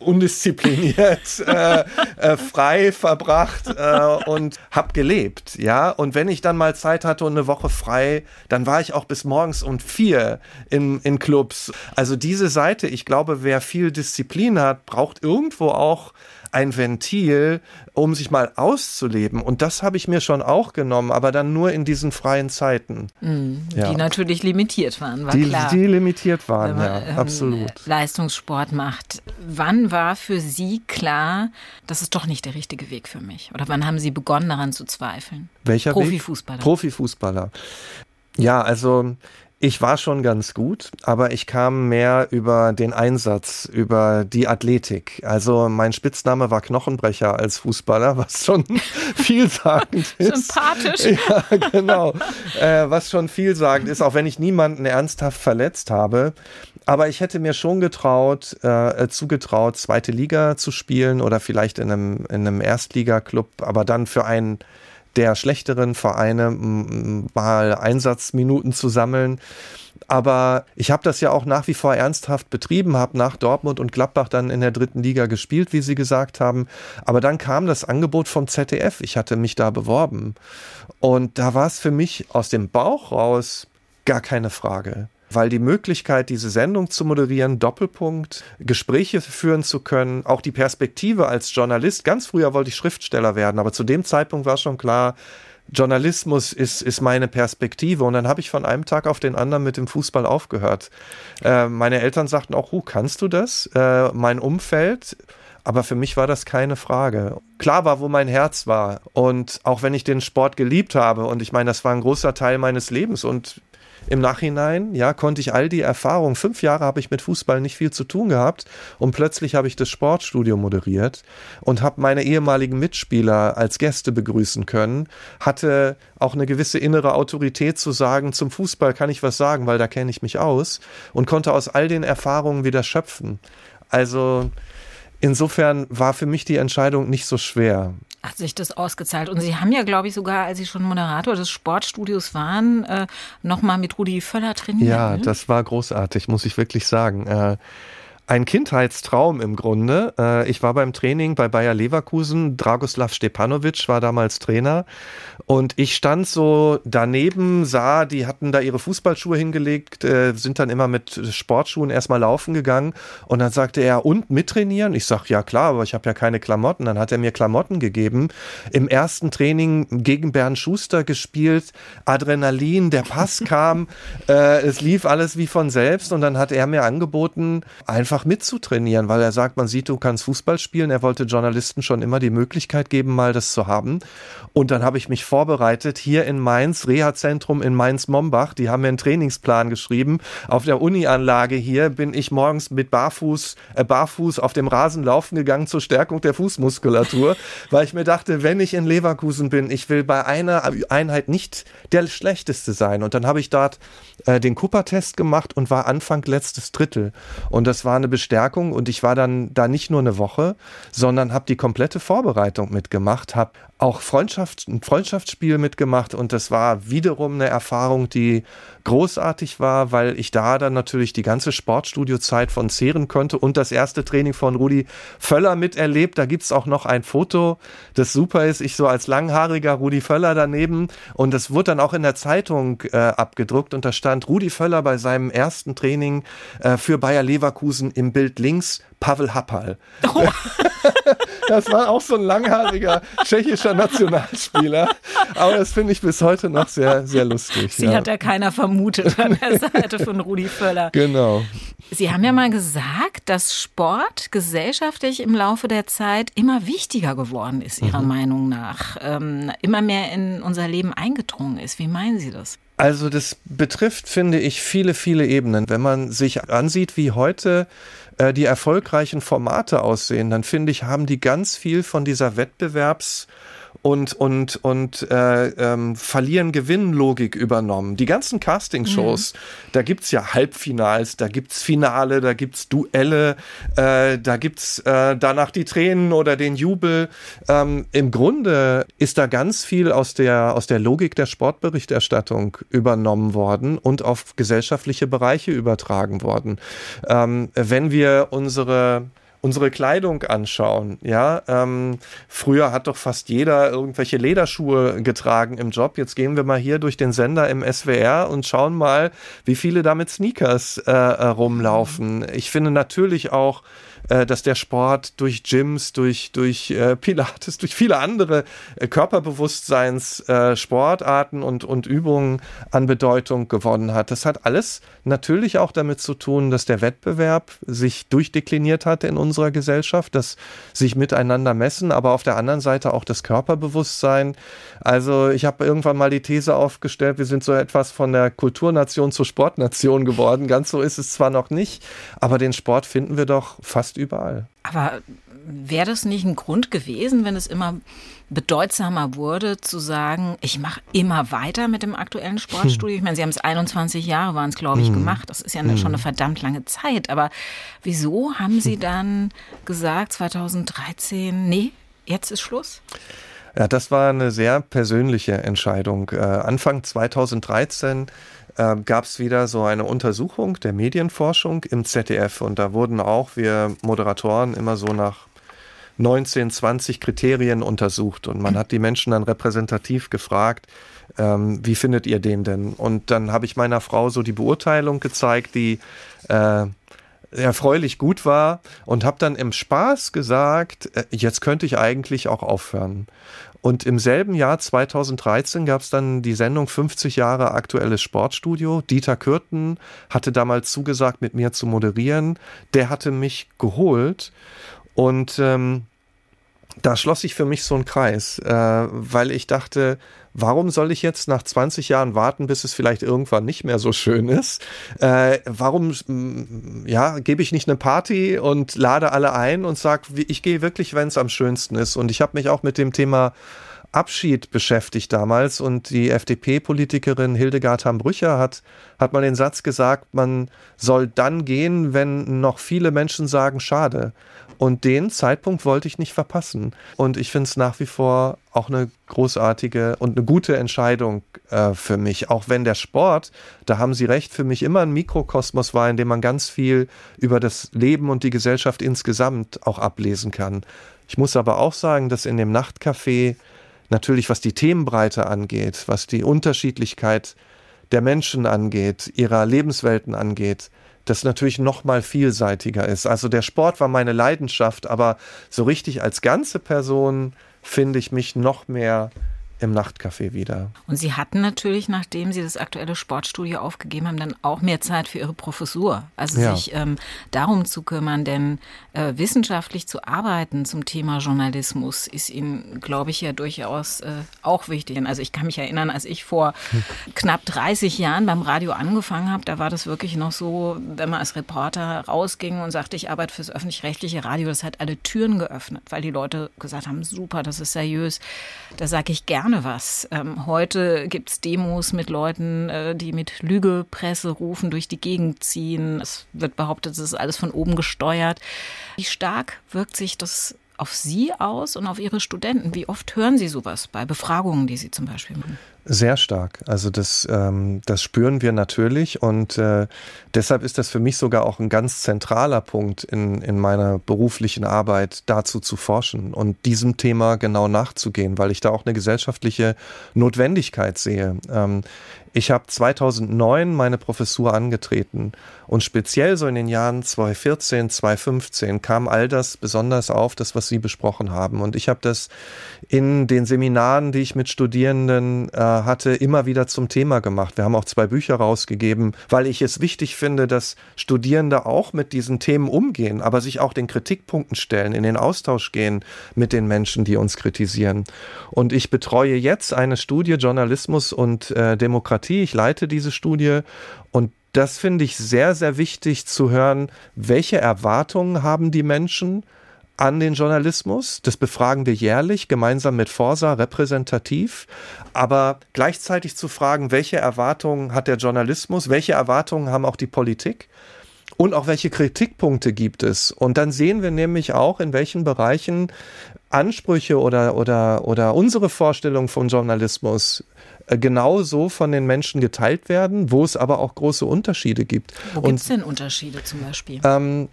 undiszipliniert, äh, äh, frei verbracht äh, und hab gelebt, ja. Und wenn ich dann mal Zeit hatte und eine Woche frei, dann war ich auch bis morgens um vier in, in Clubs. Also diese Seite, ich glaube, wer viel Disziplin hat, braucht irgendwo auch ein Ventil, um sich mal auszuleben. Und das habe ich mir schon auch genommen, aber dann nur in diesen freien Zeiten. Mhm, ja. Die natürlich limitiert waren, war die, klar. Die limitiert waren, man, ja, ähm, absolut. Leistungssport macht. Wann war für Sie klar, das ist doch nicht der richtige Weg für mich? Oder wann haben Sie begonnen daran zu zweifeln? Welcher Profifußballer. Weg? Profifußballer. Ja, also ich war schon ganz gut, aber ich kam mehr über den Einsatz, über die Athletik. Also mein Spitzname war Knochenbrecher als Fußballer, was schon vielsagend ist. Sympathisch. Ja, genau. Äh, was schon vielsagend ist, auch wenn ich niemanden ernsthaft verletzt habe. Aber ich hätte mir schon getraut, äh, zugetraut, zweite Liga zu spielen oder vielleicht in einem, in einem Erstligaklub, aber dann für einen der schlechteren Vereine mal Einsatzminuten zu sammeln. Aber ich habe das ja auch nach wie vor ernsthaft betrieben, habe nach Dortmund und Gladbach dann in der dritten Liga gespielt, wie Sie gesagt haben. Aber dann kam das Angebot vom ZDF. Ich hatte mich da beworben. Und da war es für mich aus dem Bauch raus gar keine Frage weil die Möglichkeit, diese Sendung zu moderieren, Doppelpunkt, Gespräche führen zu können, auch die Perspektive als Journalist. Ganz früher wollte ich Schriftsteller werden, aber zu dem Zeitpunkt war schon klar, Journalismus ist, ist meine Perspektive. Und dann habe ich von einem Tag auf den anderen mit dem Fußball aufgehört. Äh, meine Eltern sagten auch, Hu, kannst du das? Äh, mein Umfeld. Aber für mich war das keine Frage. Klar war, wo mein Herz war. Und auch wenn ich den Sport geliebt habe, und ich meine, das war ein großer Teil meines Lebens und im Nachhinein, ja, konnte ich all die Erfahrungen, fünf Jahre habe ich mit Fußball nicht viel zu tun gehabt und plötzlich habe ich das Sportstudio moderiert und habe meine ehemaligen Mitspieler als Gäste begrüßen können, hatte auch eine gewisse innere Autorität zu sagen, zum Fußball kann ich was sagen, weil da kenne ich mich aus und konnte aus all den Erfahrungen wieder schöpfen. Also insofern war für mich die Entscheidung nicht so schwer hat sich das ausgezahlt. Und Sie haben ja, glaube ich, sogar, als Sie schon Moderator des Sportstudios waren, äh, nochmal mit Rudi Völler trainiert. Ja, ne? das war großartig, muss ich wirklich sagen. Äh, ein Kindheitstraum im Grunde. Äh, ich war beim Training bei Bayer Leverkusen. Dragoslav Stepanovic war damals Trainer. Und ich stand so daneben, sah, die hatten da ihre Fußballschuhe hingelegt, äh, sind dann immer mit Sportschuhen erstmal laufen gegangen. Und dann sagte er, und mittrainieren? Ich sag, ja klar, aber ich habe ja keine Klamotten. Dann hat er mir Klamotten gegeben. Im ersten Training gegen Bernd Schuster gespielt. Adrenalin, der Pass kam. Äh, es lief alles wie von selbst. Und dann hat er mir angeboten, einfach einfach mitzutrainieren, weil er sagt, man sieht, du kannst Fußball spielen. Er wollte Journalisten schon immer die Möglichkeit geben, mal das zu haben. Und dann habe ich mich vorbereitet hier in Mainz, Reha-Zentrum in Mainz-Mombach. Die haben mir einen Trainingsplan geschrieben. Auf der Uni-Anlage hier bin ich morgens mit Barfuß, äh, Barfuß auf dem Rasen laufen gegangen zur Stärkung der Fußmuskulatur, weil ich mir dachte, wenn ich in Leverkusen bin, ich will bei einer Einheit nicht der schlechteste sein. Und dann habe ich dort äh, den Cooper-Test gemacht und war Anfang letztes Drittel. Und das war eine Bestärkung und ich war dann da nicht nur eine Woche, sondern habe die komplette Vorbereitung mitgemacht, habe auch Freundschaft, ein Freundschaftsspiel mitgemacht und das war wiederum eine Erfahrung, die großartig war, weil ich da dann natürlich die ganze Sportstudiozeit von zehren konnte und das erste Training von Rudi Völler miterlebt. Da gibt's auch noch ein Foto, das super ist. Ich so als langhaariger Rudi Völler daneben und das wurde dann auch in der Zeitung äh, abgedruckt und da stand Rudi Völler bei seinem ersten Training äh, für Bayer Leverkusen im Bild links Pavel Happal. Oh. das war auch so ein langhaariger tschechischer Nationalspieler. Aber das finde ich bis heute noch sehr, sehr lustig. Sie ja. hat ja keiner vermutet an der Seite von Rudi Völler. Genau. Sie haben ja mal gesagt, dass Sport gesellschaftlich im Laufe der Zeit immer wichtiger geworden ist, Ihrer mhm. Meinung nach. Ähm, immer mehr in unser Leben eingedrungen ist. Wie meinen Sie das? Also das betrifft, finde ich, viele, viele Ebenen. Wenn man sich ansieht, wie heute äh, die erfolgreichen Formate aussehen, dann finde ich, haben die ganz viel von dieser Wettbewerbs- und, und, und äh, ähm, verlieren Gewinnlogik übernommen. Die ganzen Castingshows, mhm. da gibt's ja Halbfinals, da gibt's Finale, da gibt's Duelle, äh, da gibt's äh, danach die Tränen oder den Jubel. Ähm, Im Grunde ist da ganz viel aus der, aus der Logik der Sportberichterstattung übernommen worden und auf gesellschaftliche Bereiche übertragen worden. Ähm, wenn wir unsere unsere Kleidung anschauen, ja, ähm, früher hat doch fast jeder irgendwelche Lederschuhe getragen im Job. Jetzt gehen wir mal hier durch den Sender im SWR und schauen mal, wie viele da mit Sneakers äh, äh rumlaufen. Ich finde natürlich auch äh, dass der Sport durch Gyms, durch, durch äh, Pilates, durch viele andere äh, Körperbewusstseins, äh, Sportarten und, und Übungen an Bedeutung gewonnen hat. Das hat alles natürlich auch damit zu tun, dass der Wettbewerb sich durchdekliniert hat in unserer Gesellschaft, dass sich miteinander messen, aber auf der anderen Seite auch das Körperbewusstsein. Also ich habe irgendwann mal die These aufgestellt, wir sind so etwas von der Kulturnation zur Sportnation geworden. Ganz so ist es zwar noch nicht, aber den Sport finden wir doch fast überall. Aber wäre das nicht ein Grund gewesen, wenn es immer bedeutsamer wurde, zu sagen, ich mache immer weiter mit dem aktuellen Sportstudio? Ich meine, Sie haben es 21 Jahre, waren es, glaube ich, hm. gemacht. Das ist ja eine, schon eine verdammt lange Zeit. Aber wieso haben Sie dann gesagt, 2013, nee, jetzt ist Schluss? Ja, das war eine sehr persönliche Entscheidung. Äh, Anfang 2013 äh, gab es wieder so eine Untersuchung der Medienforschung im ZDF und da wurden auch wir Moderatoren immer so nach 19, 20 Kriterien untersucht und man hat die Menschen dann repräsentativ gefragt, ähm, wie findet ihr den denn? Und dann habe ich meiner Frau so die Beurteilung gezeigt, die äh, erfreulich gut war und habe dann im Spaß gesagt, äh, jetzt könnte ich eigentlich auch aufhören. Und im selben Jahr 2013 gab es dann die Sendung 50 Jahre aktuelles Sportstudio. Dieter Kürten hatte damals zugesagt, mit mir zu moderieren. Der hatte mich geholt und ähm, da schloss sich für mich so ein Kreis, äh, weil ich dachte, warum soll ich jetzt nach 20 Jahren warten, bis es vielleicht irgendwann nicht mehr so schön ist? Äh, warum, ja, gebe ich nicht eine Party und lade alle ein und sage, ich gehe wirklich, wenn es am schönsten ist. Und ich habe mich auch mit dem Thema Abschied beschäftigt damals und die FDP-Politikerin Hildegard Hambrücher hat, hat mal den Satz gesagt, man soll dann gehen, wenn noch viele Menschen sagen, schade. Und den Zeitpunkt wollte ich nicht verpassen. Und ich finde es nach wie vor auch eine großartige und eine gute Entscheidung äh, für mich. Auch wenn der Sport, da haben Sie recht, für mich immer ein Mikrokosmos war, in dem man ganz viel über das Leben und die Gesellschaft insgesamt auch ablesen kann. Ich muss aber auch sagen, dass in dem Nachtcafé natürlich, was die Themenbreite angeht, was die Unterschiedlichkeit der Menschen angeht, ihrer Lebenswelten angeht, das natürlich noch mal vielseitiger ist. Also der Sport war meine Leidenschaft, aber so richtig als ganze Person finde ich mich noch mehr im Nachtcafé wieder. Und Sie hatten natürlich, nachdem Sie das aktuelle Sportstudio aufgegeben haben, dann auch mehr Zeit für Ihre Professur. Also ja. sich ähm, darum zu kümmern, denn äh, wissenschaftlich zu arbeiten zum Thema Journalismus ist Ihnen, glaube ich, ja durchaus äh, auch wichtig. Also ich kann mich erinnern, als ich vor hm. knapp 30 Jahren beim Radio angefangen habe, da war das wirklich noch so, wenn man als Reporter rausging und sagte, ich arbeite fürs öffentlich-rechtliche Radio, das hat alle Türen geöffnet, weil die Leute gesagt haben, super, das ist seriös. Da sage ich gerne gerne was. Ähm, heute gibt es Demos mit Leuten, äh, die mit Lügepresse rufen, durch die Gegend ziehen. Es wird behauptet, es ist alles von oben gesteuert. Wie stark wirkt sich das auf Sie aus und auf Ihre Studenten? Wie oft hören Sie sowas bei Befragungen, die Sie zum Beispiel machen? Sehr stark. Also das, ähm, das spüren wir natürlich und äh, deshalb ist das für mich sogar auch ein ganz zentraler Punkt in, in meiner beruflichen Arbeit, dazu zu forschen und diesem Thema genau nachzugehen, weil ich da auch eine gesellschaftliche Notwendigkeit sehe. Ähm, ich habe 2009 meine Professur angetreten und speziell so in den Jahren 2014, 2015 kam all das besonders auf, das, was Sie besprochen haben. Und ich habe das in den Seminaren, die ich mit Studierenden äh, hatte, immer wieder zum Thema gemacht. Wir haben auch zwei Bücher rausgegeben, weil ich es wichtig finde, dass Studierende auch mit diesen Themen umgehen, aber sich auch den Kritikpunkten stellen, in den Austausch gehen mit den Menschen, die uns kritisieren. Und ich betreue jetzt eine Studie Journalismus und äh, Demokratie Demokratie. Ich leite diese Studie und das finde ich sehr, sehr wichtig zu hören, welche Erwartungen haben die Menschen an den Journalismus. Das befragen wir jährlich gemeinsam mit Forsa repräsentativ. Aber gleichzeitig zu fragen, welche Erwartungen hat der Journalismus, welche Erwartungen haben auch die Politik und auch welche Kritikpunkte gibt es. Und dann sehen wir nämlich auch, in welchen Bereichen Ansprüche oder, oder, oder unsere Vorstellung von Journalismus äh, genauso von den Menschen geteilt werden, wo es aber auch große Unterschiede gibt. Wo gibt es denn Unterschiede zum Beispiel? Ähm,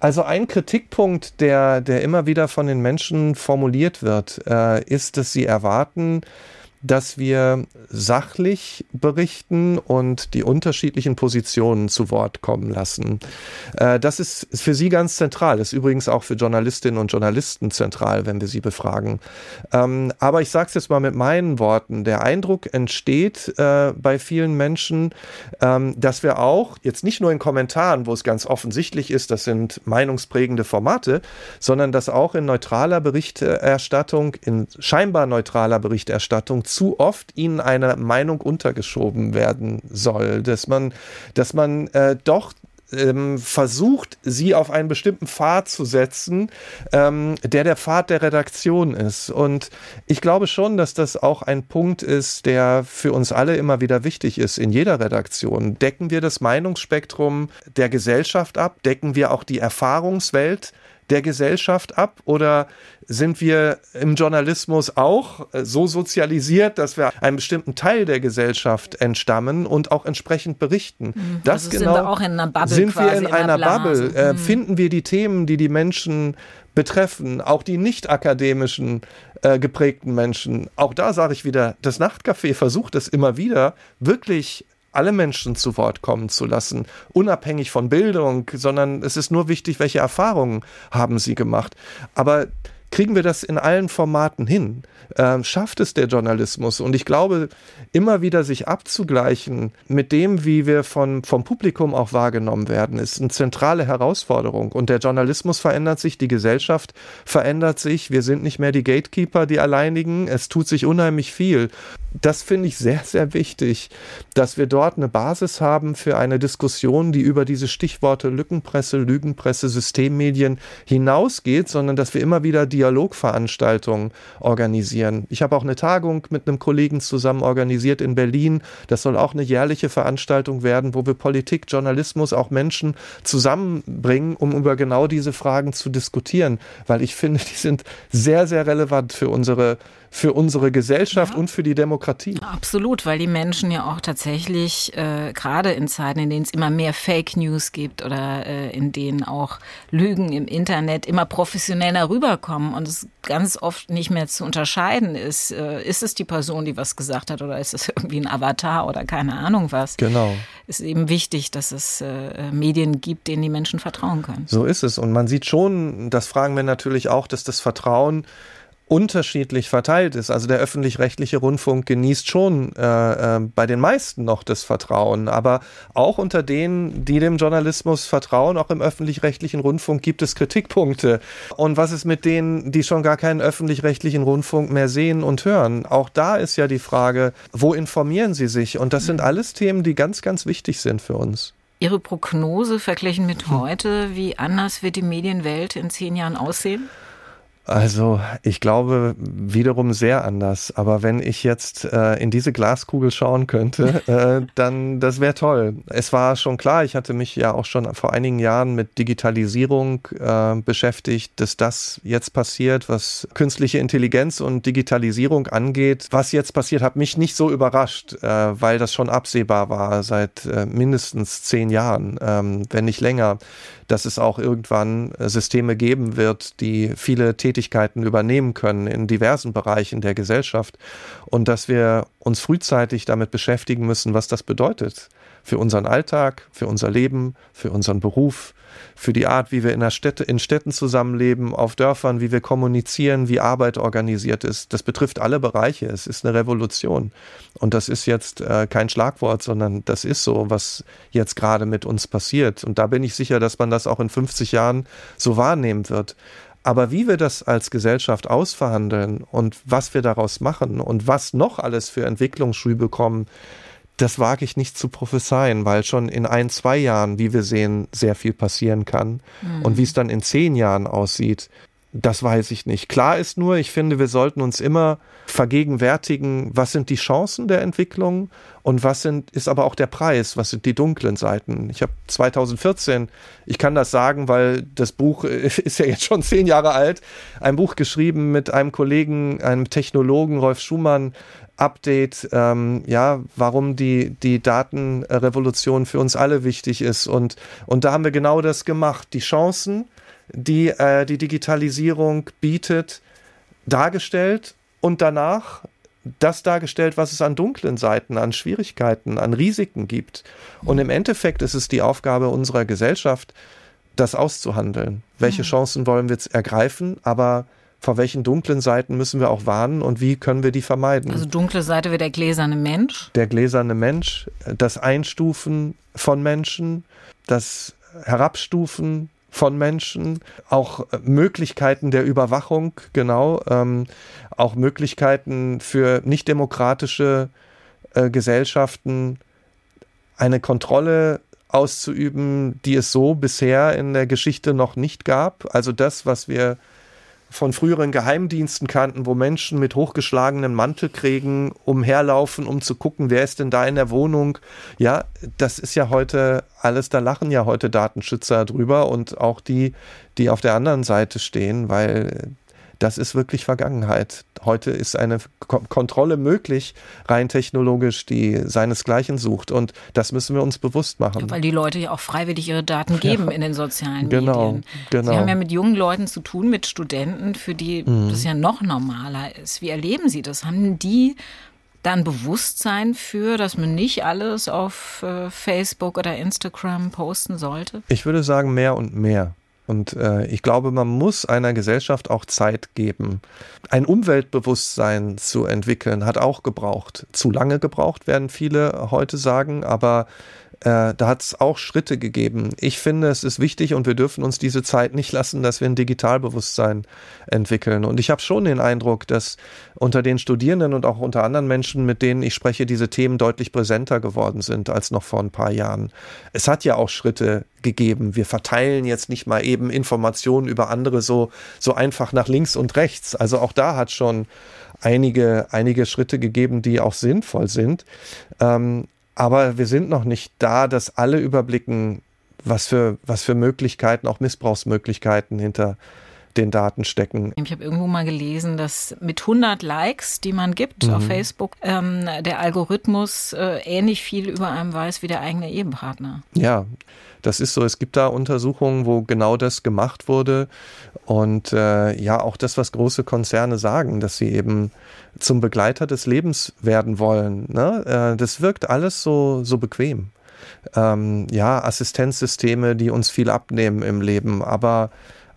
also ein Kritikpunkt, der, der immer wieder von den Menschen formuliert wird, äh, ist, dass sie erwarten, dass wir sachlich berichten und die unterschiedlichen Positionen zu Wort kommen lassen. Äh, das ist für Sie ganz zentral, ist übrigens auch für Journalistinnen und Journalisten zentral, wenn wir sie befragen. Ähm, aber ich sage es jetzt mal mit meinen Worten, der Eindruck entsteht äh, bei vielen Menschen, ähm, dass wir auch, jetzt nicht nur in Kommentaren, wo es ganz offensichtlich ist, das sind meinungsprägende Formate, sondern dass auch in neutraler Berichterstattung, in scheinbar neutraler Berichterstattung zu oft ihnen eine Meinung untergeschoben werden soll, dass man, dass man äh, doch ähm, versucht, sie auf einen bestimmten Pfad zu setzen, ähm, der der Pfad der Redaktion ist. Und ich glaube schon, dass das auch ein Punkt ist, der für uns alle immer wieder wichtig ist in jeder Redaktion. Decken wir das Meinungsspektrum der Gesellschaft ab? Decken wir auch die Erfahrungswelt der Gesellschaft ab? Oder sind wir im Journalismus auch so sozialisiert, dass wir einem bestimmten Teil der Gesellschaft entstammen und auch entsprechend berichten? Mhm. Das also genau sind wir auch in einer Bubble sind wir in, in einer. Bubble. Äh, mhm. Finden wir die Themen, die die Menschen betreffen, auch die nicht akademischen äh, geprägten Menschen. Auch da sage ich wieder, das Nachtcafé versucht es immer wieder, wirklich alle Menschen zu Wort kommen zu lassen, unabhängig von Bildung, sondern es ist nur wichtig, welche Erfahrungen haben sie gemacht. Aber kriegen wir das in allen Formaten hin? Ähm, schafft es der Journalismus? Und ich glaube, immer wieder sich abzugleichen mit dem, wie wir von, vom Publikum auch wahrgenommen werden, ist eine zentrale Herausforderung. Und der Journalismus verändert sich, die Gesellschaft verändert sich. Wir sind nicht mehr die Gatekeeper, die alleinigen. Es tut sich unheimlich viel. Das finde ich sehr, sehr wichtig, dass wir dort eine Basis haben für eine Diskussion, die über diese Stichworte Lückenpresse, Lügenpresse, Systemmedien hinausgeht, sondern dass wir immer wieder Dialogveranstaltungen organisieren. Ich habe auch eine Tagung mit einem Kollegen zusammen organisiert in Berlin. Das soll auch eine jährliche Veranstaltung werden, wo wir Politik, Journalismus, auch Menschen zusammenbringen, um über genau diese Fragen zu diskutieren, weil ich finde, die sind sehr, sehr relevant für unsere für unsere Gesellschaft ja. und für die Demokratie. Absolut, weil die Menschen ja auch tatsächlich, äh, gerade in Zeiten, in denen es immer mehr Fake News gibt oder äh, in denen auch Lügen im Internet immer professioneller rüberkommen und es ganz oft nicht mehr zu unterscheiden ist, äh, ist es die Person, die was gesagt hat oder ist es irgendwie ein Avatar oder keine Ahnung was. Genau. Ist eben wichtig, dass es äh, Medien gibt, denen die Menschen vertrauen können. So ist es. Und man sieht schon, das fragen wir natürlich auch, dass das Vertrauen unterschiedlich verteilt ist. Also der öffentlich-rechtliche Rundfunk genießt schon äh, äh, bei den meisten noch das Vertrauen, aber auch unter denen, die dem Journalismus vertrauen, auch im öffentlich-rechtlichen Rundfunk gibt es Kritikpunkte. Und was ist mit denen, die schon gar keinen öffentlich-rechtlichen Rundfunk mehr sehen und hören? Auch da ist ja die Frage, wo informieren sie sich? Und das sind alles Themen, die ganz, ganz wichtig sind für uns. Ihre Prognose verglichen mit heute, wie anders wird die Medienwelt in zehn Jahren aussehen? Also ich glaube wiederum sehr anders. Aber wenn ich jetzt äh, in diese Glaskugel schauen könnte, äh, dann das wäre toll. Es war schon klar, ich hatte mich ja auch schon vor einigen Jahren mit Digitalisierung äh, beschäftigt, dass das jetzt passiert, was künstliche Intelligenz und Digitalisierung angeht. Was jetzt passiert, hat mich nicht so überrascht, äh, weil das schon absehbar war seit äh, mindestens zehn Jahren, ähm, wenn nicht länger dass es auch irgendwann äh, Systeme geben wird, die viele Tätigkeiten übernehmen können in diversen Bereichen der Gesellschaft und dass wir uns frühzeitig damit beschäftigen müssen, was das bedeutet für unseren Alltag, für unser Leben, für unseren Beruf, für die Art, wie wir in, der Städte, in Städten zusammenleben, auf Dörfern, wie wir kommunizieren, wie Arbeit organisiert ist. Das betrifft alle Bereiche. Es ist eine Revolution. Und das ist jetzt äh, kein Schlagwort, sondern das ist so, was jetzt gerade mit uns passiert. Und da bin ich sicher, dass man das auch in 50 Jahren so wahrnehmen wird. Aber wie wir das als Gesellschaft ausverhandeln und was wir daraus machen und was noch alles für Entwicklungsschübe kommen, das wage ich nicht zu prophezeien, weil schon in ein, zwei Jahren, wie wir sehen, sehr viel passieren kann. Mhm. Und wie es dann in zehn Jahren aussieht, Das weiß ich nicht. Klar ist nur, ich finde, wir sollten uns immer vergegenwärtigen, was sind die Chancen der Entwicklung und was sind, ist aber auch der Preis, was sind die dunklen Seiten. Ich habe 2014, ich kann das sagen, weil das Buch ist ja jetzt schon zehn Jahre alt, ein Buch geschrieben mit einem Kollegen, einem Technologen, Rolf Schumann, Update, ähm, ja, warum die, die Datenrevolution für uns alle wichtig ist. Und, und da haben wir genau das gemacht. Die Chancen, die äh, die Digitalisierung bietet, dargestellt und danach das dargestellt, was es an dunklen Seiten, an Schwierigkeiten, an Risiken gibt. Und im Endeffekt ist es die Aufgabe unserer Gesellschaft, das auszuhandeln. Welche mhm. Chancen wollen wir jetzt ergreifen, aber vor welchen dunklen Seiten müssen wir auch warnen und wie können wir die vermeiden? Also dunkle Seite wie der gläserne Mensch. Der gläserne Mensch, das Einstufen von Menschen, das Herabstufen von Menschen, auch Möglichkeiten der Überwachung, genau, ähm, auch Möglichkeiten für nichtdemokratische äh, Gesellschaften, eine Kontrolle auszuüben, die es so bisher in der Geschichte noch nicht gab. Also das, was wir von früheren Geheimdiensten kannten, wo Menschen mit hochgeschlagenen Mantelkrägen umherlaufen, um zu gucken, wer ist denn da in der Wohnung. Ja, das ist ja heute alles, da lachen ja heute Datenschützer drüber und auch die, die auf der anderen Seite stehen, weil das ist wirklich Vergangenheit. Heute ist eine K Kontrolle möglich, rein technologisch, die seinesgleichen sucht. Und das müssen wir uns bewusst machen. Ja, weil die Leute ja auch freiwillig ihre Daten geben ja. in den sozialen genau, Medien. Genau. Sie haben ja mit jungen Leuten zu tun, mit Studenten, für die mhm. das ja noch normaler ist. Wie erleben Sie das? Haben die dann Bewusstsein für, dass man nicht alles auf äh, Facebook oder Instagram posten sollte? Ich würde sagen, mehr und mehr. Und äh, ich glaube, man muss einer Gesellschaft auch Zeit geben. Ein Umweltbewusstsein zu entwickeln hat auch gebraucht. Zu lange gebraucht, werden viele heute sagen, aber äh, da hat es auch Schritte gegeben. Ich finde, es ist wichtig und wir dürfen uns diese Zeit nicht lassen, dass wir ein Digitalbewusstsein entwickeln. Und ich habe schon den Eindruck, dass unter den Studierenden und auch unter anderen Menschen, mit denen ich spreche, diese Themen deutlich präsenter geworden sind als noch vor ein paar Jahren. Es hat ja auch Schritte gegeben. Wir verteilen jetzt nicht mal eben Informationen über andere so, so einfach nach links und rechts. Also auch da hat schon einige, einige Schritte gegeben, die auch sinnvoll sind. Ähm, aber wir sind noch nicht da, dass alle überblicken, was für, was für Möglichkeiten, auch Missbrauchsmöglichkeiten hinter den Daten stecken. Ich habe irgendwo mal gelesen, dass mit 100 Likes, die man gibt mhm. auf Facebook, ähm, der Algorithmus äh, ähnlich viel über einem weiß wie der eigene Ehepartner. Ja, das ist so. Es gibt da Untersuchungen, wo genau das gemacht wurde. Und äh, ja, auch das, was große Konzerne sagen, dass sie eben zum Begleiter des Lebens werden wollen. Ne? Äh, das wirkt alles so, so bequem. Ähm, ja, Assistenzsysteme, die uns viel abnehmen im Leben, aber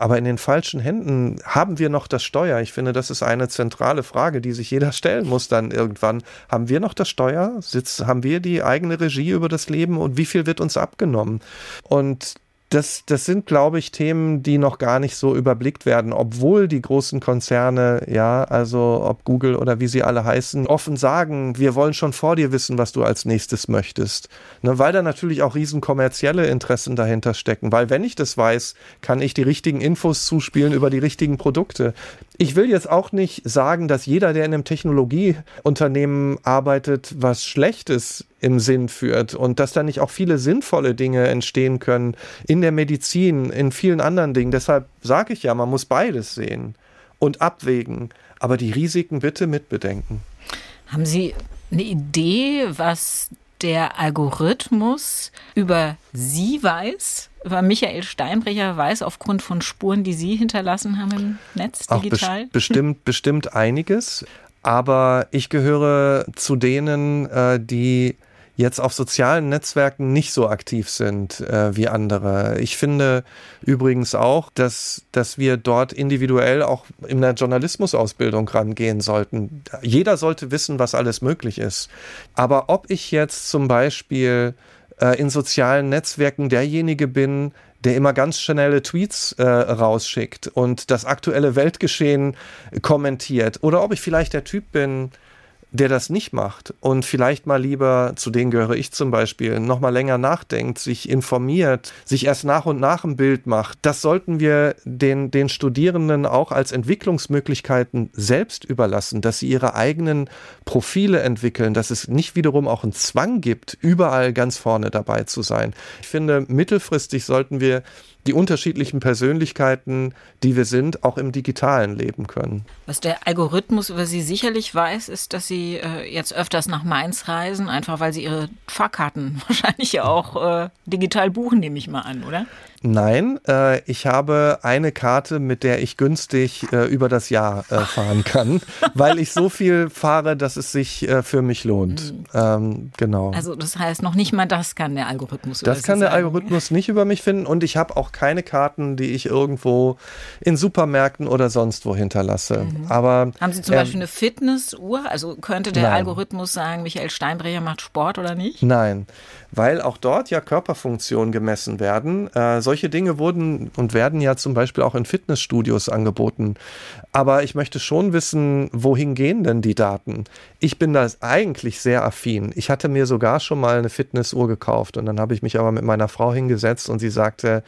aber in den falschen Händen haben wir noch das Steuer. Ich finde, das ist eine zentrale Frage, die sich jeder stellen muss dann irgendwann. Haben wir noch das Steuer? Sitz, haben wir die eigene Regie über das Leben und wie viel wird uns abgenommen? Und das, das sind, glaube ich, Themen, die noch gar nicht so überblickt werden, obwohl die großen Konzerne, ja, also ob Google oder wie sie alle heißen, offen sagen, wir wollen schon vor dir wissen, was du als nächstes möchtest. Ne, weil da natürlich auch riesen kommerzielle Interessen dahinter stecken. Weil wenn ich das weiß, kann ich die richtigen Infos zuspielen über die richtigen Produkte. Ich will jetzt auch nicht sagen, dass jeder, der in einem Technologieunternehmen arbeitet, was Schlechtes im Sinn führt und dass da nicht auch viele sinnvolle Dinge entstehen können in der Medizin, in vielen anderen Dingen. Deshalb sage ich ja, man muss beides sehen und abwägen, aber die Risiken bitte mitbedenken. Haben Sie eine Idee, was der Algorithmus über Sie weiß? Über Michael Steinbrecher weiß aufgrund von Spuren, die Sie hinterlassen haben im Netz digital? Auch bestimmt, bestimmt einiges. Aber ich gehöre zu denen, äh, die jetzt auf sozialen Netzwerken nicht so aktiv sind äh, wie andere. Ich finde übrigens auch, dass, dass wir dort individuell auch in der Journalismusausbildung rangehen sollten. Jeder sollte wissen, was alles möglich ist. Aber ob ich jetzt zum Beispiel äh, in sozialen Netzwerken derjenige bin, der immer ganz schnelle Tweets äh, rausschickt und das aktuelle Weltgeschehen kommentiert. Oder ob ich vielleicht der Typ bin, der das nicht macht und vielleicht mal lieber, zu denen gehöre ich zum Beispiel, noch mal länger nachdenkt, sich informiert, sich erst nach und nach ein Bild macht, das sollten wir den, den Studierenden auch als Entwicklungsmöglichkeiten selbst überlassen, dass sie ihre eigenen Profile entwickeln, dass es nicht wiederum auch einen Zwang gibt, überall ganz vorne dabei zu sein. Ich finde, mittelfristig sollten wir die unterschiedlichen Persönlichkeiten, die wir sind, auch im Digitalen leben können. Was der Algorithmus über Sie sicherlich weiß, ist, dass Sie äh, jetzt öfters nach Mainz reisen, einfach weil Sie Ihre Fahrkarten wahrscheinlich ja auch äh, digital buchen, nehme ich mal an, oder? Nein, äh, ich habe eine Karte, mit der ich günstig äh, über das Jahr äh, fahren kann, weil ich so viel fahre, dass es sich äh, für mich lohnt. Mhm. Ähm, genau. Also das heißt, noch nicht mal das kann der Algorithmus. Das kann der Algorithmus nicht über mich finden und ich habe auch keine Karten, die ich irgendwo in Supermärkten oder sonst wo hinterlasse. Mhm. Aber haben Sie zum Beispiel eine Fitnessuhr? Also könnte der nein. Algorithmus sagen, Michael Steinbrecher macht Sport oder nicht? Nein, weil auch dort ja Körperfunktionen gemessen werden. Äh, solche Dinge wurden und werden ja zum Beispiel auch in Fitnessstudios angeboten. Aber ich möchte schon wissen, wohin gehen denn die Daten? Ich bin da eigentlich sehr affin. Ich hatte mir sogar schon mal eine Fitnessuhr gekauft und dann habe ich mich aber mit meiner Frau hingesetzt und sie sagte,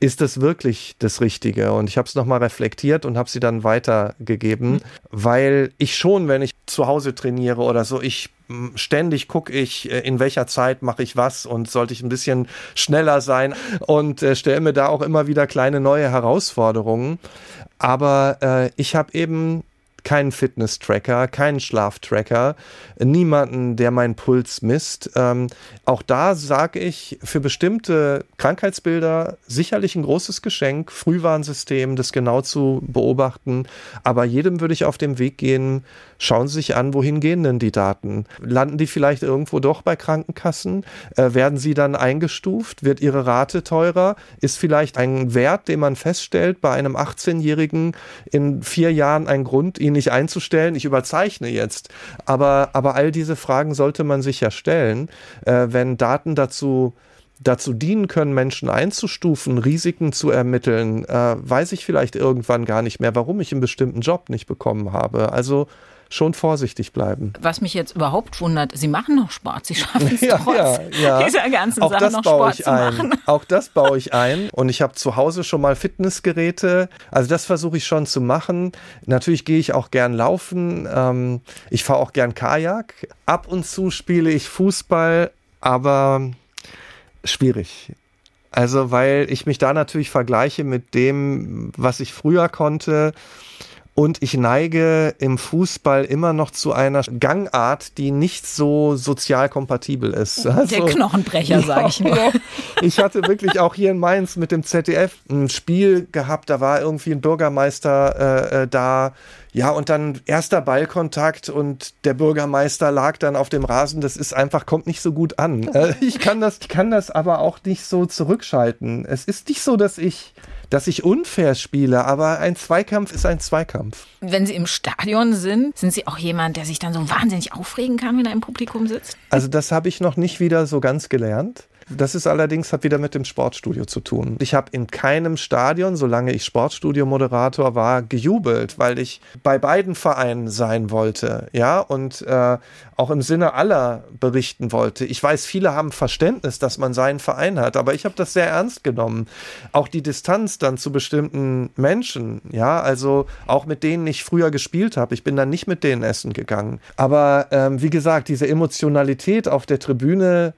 ist das wirklich das Richtige? Und ich habe es nochmal reflektiert und habe sie dann weitergegeben, mhm. weil ich schon, wenn ich zu Hause trainiere oder so, ich ständig gucke ich, äh, in welcher Zeit mache ich was und sollte ich ein bisschen schneller sein und äh, stelle mir da auch immer wieder kleine neue Herausforderungen. Aber äh, ich habe eben keinen Fitness-Tracker, keinen Schlaftracker, niemanden, der meinen Puls misst. Ähm, auch da sage ich, für bestimmte Krankheitsbilder sicherlich ein großes Geschenk, Frühwarnsystem, das genau zu beobachten. Aber jedem würde ich auf dem Weg gehen, schauen Sie sich an, wohin gehen denn die Daten? Landen die vielleicht irgendwo doch bei Krankenkassen? Äh, werden sie dann eingestuft? Wird ihre Rate teurer? Ist vielleicht ein Wert, den man feststellt, bei einem 18-Jährigen in vier Jahren ein Grund, ihn nicht einzustellen. Ich überzeichne jetzt. Aber, aber all diese Fragen sollte man sich ja stellen, äh, wenn Daten dazu dazu dienen können, Menschen einzustufen, Risiken zu ermitteln, äh, weiß ich vielleicht irgendwann gar nicht mehr, warum ich einen bestimmten Job nicht bekommen habe. Also schon vorsichtig bleiben. Was mich jetzt überhaupt wundert, Sie machen noch Sport, Sie schaffen es ja, trotz ja, ja. dieser ganzen Auch Sache das noch baue Sport ich ein. Auch das baue ich ein und ich habe zu Hause schon mal Fitnessgeräte. Also das versuche ich schon zu machen. Natürlich gehe ich auch gern laufen. Ähm, ich fahre auch gern Kajak. Ab und zu spiele ich Fußball, aber schwierig. Also, weil ich mich da natürlich vergleiche mit dem, was ich früher konnte. Und ich neige im Fußball immer noch zu einer Gangart, die nicht so sozial kompatibel ist. Also, Der Knochenbrecher, sage ich mal. Ich hatte wirklich auch hier in Mainz mit dem ZDF ein Spiel gehabt, da war irgendwie ein Bürgermeister äh, äh da. Ja, und dann erster Ballkontakt und der Bürgermeister lag dann auf dem Rasen. Das ist einfach, kommt nicht so gut an. Äh, ich kann das, ich kann das aber auch nicht so zurückschalten. Es ist nicht so, dass ich dass ich unfair spiele, aber ein Zweikampf ist ein Zweikampf. Wenn Sie im Stadion sind, sind Sie auch jemand, der sich dann so wahnsinnig aufregen kann, wenn er im Publikum sitzt? Also das habe ich noch nicht wieder so ganz gelernt. Das ist allerdings hat wieder mit dem Sportstudio zu tun. Ich habe in keinem Stadion, solange ich Sportstudio-Moderator war, gejubelt, weil ich bei beiden Vereinen sein wollte, ja, und äh, auch im Sinne aller berichten wollte. Ich weiß, viele haben Verständnis, dass man seinen Verein hat, aber ich habe das sehr ernst genommen. Auch die Distanz dann zu bestimmten Menschen, ja, also auch mit denen ich früher gespielt habe. Ich bin dann nicht mit denen essen gegangen. Aber ähm, wie gesagt, diese Emotionalität auf der Tribüne,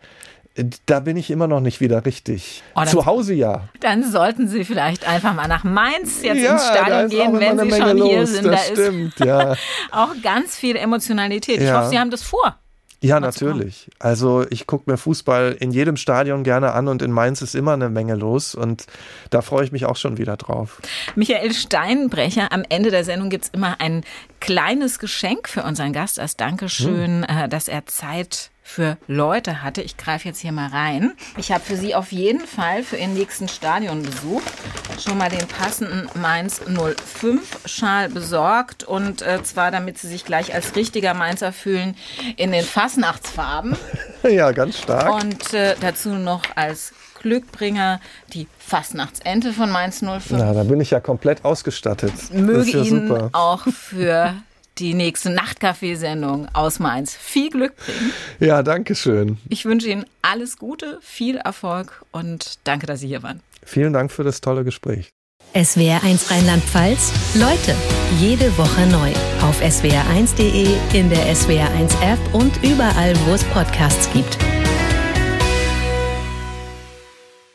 da bin ich immer noch nicht wieder richtig. Oh, Zu Hause ja. Dann sollten Sie vielleicht einfach mal nach Mainz jetzt ja, ins Stadion gehen, wenn Sie schon los. hier sind. Das da stimmt, ist ja. auch ganz viel Emotionalität. Ja. Ich hoffe, Sie haben das vor. Ja, natürlich. Also ich gucke mir Fußball in jedem Stadion gerne an und in Mainz ist immer eine Menge los und da freue ich mich auch schon wieder drauf. Michael Steinbrecher, am Ende der Sendung gibt es immer ein kleines Geschenk für unseren Gast als Dankeschön, hm. dass er Zeit für Leute hatte. Ich greife jetzt hier mal rein. Ich habe für Sie auf jeden Fall für Ihren nächsten Stadionbesuch schon mal den passenden Mainz 05 Schal besorgt und äh, zwar damit Sie sich gleich als richtiger Mainzer fühlen in den Fastnachtsfarben. Ja, ganz stark. Und äh, dazu noch als Glückbringer die Fastnachtsente von Mainz 05. Na, da bin ich ja komplett ausgestattet. Möge ja Ihnen super. auch für die nächste Nachtcafé-Sendung aus Mainz viel Glück bringen. Ja, danke schön. Ich wünsche Ihnen alles Gute, viel Erfolg und danke, dass Sie hier waren. Vielen Dank für das tolle Gespräch. SWR1 Rheinland-Pfalz. Leute, jede Woche neu. Auf swr1.de, in der SWR1-App und überall, wo es Podcasts gibt.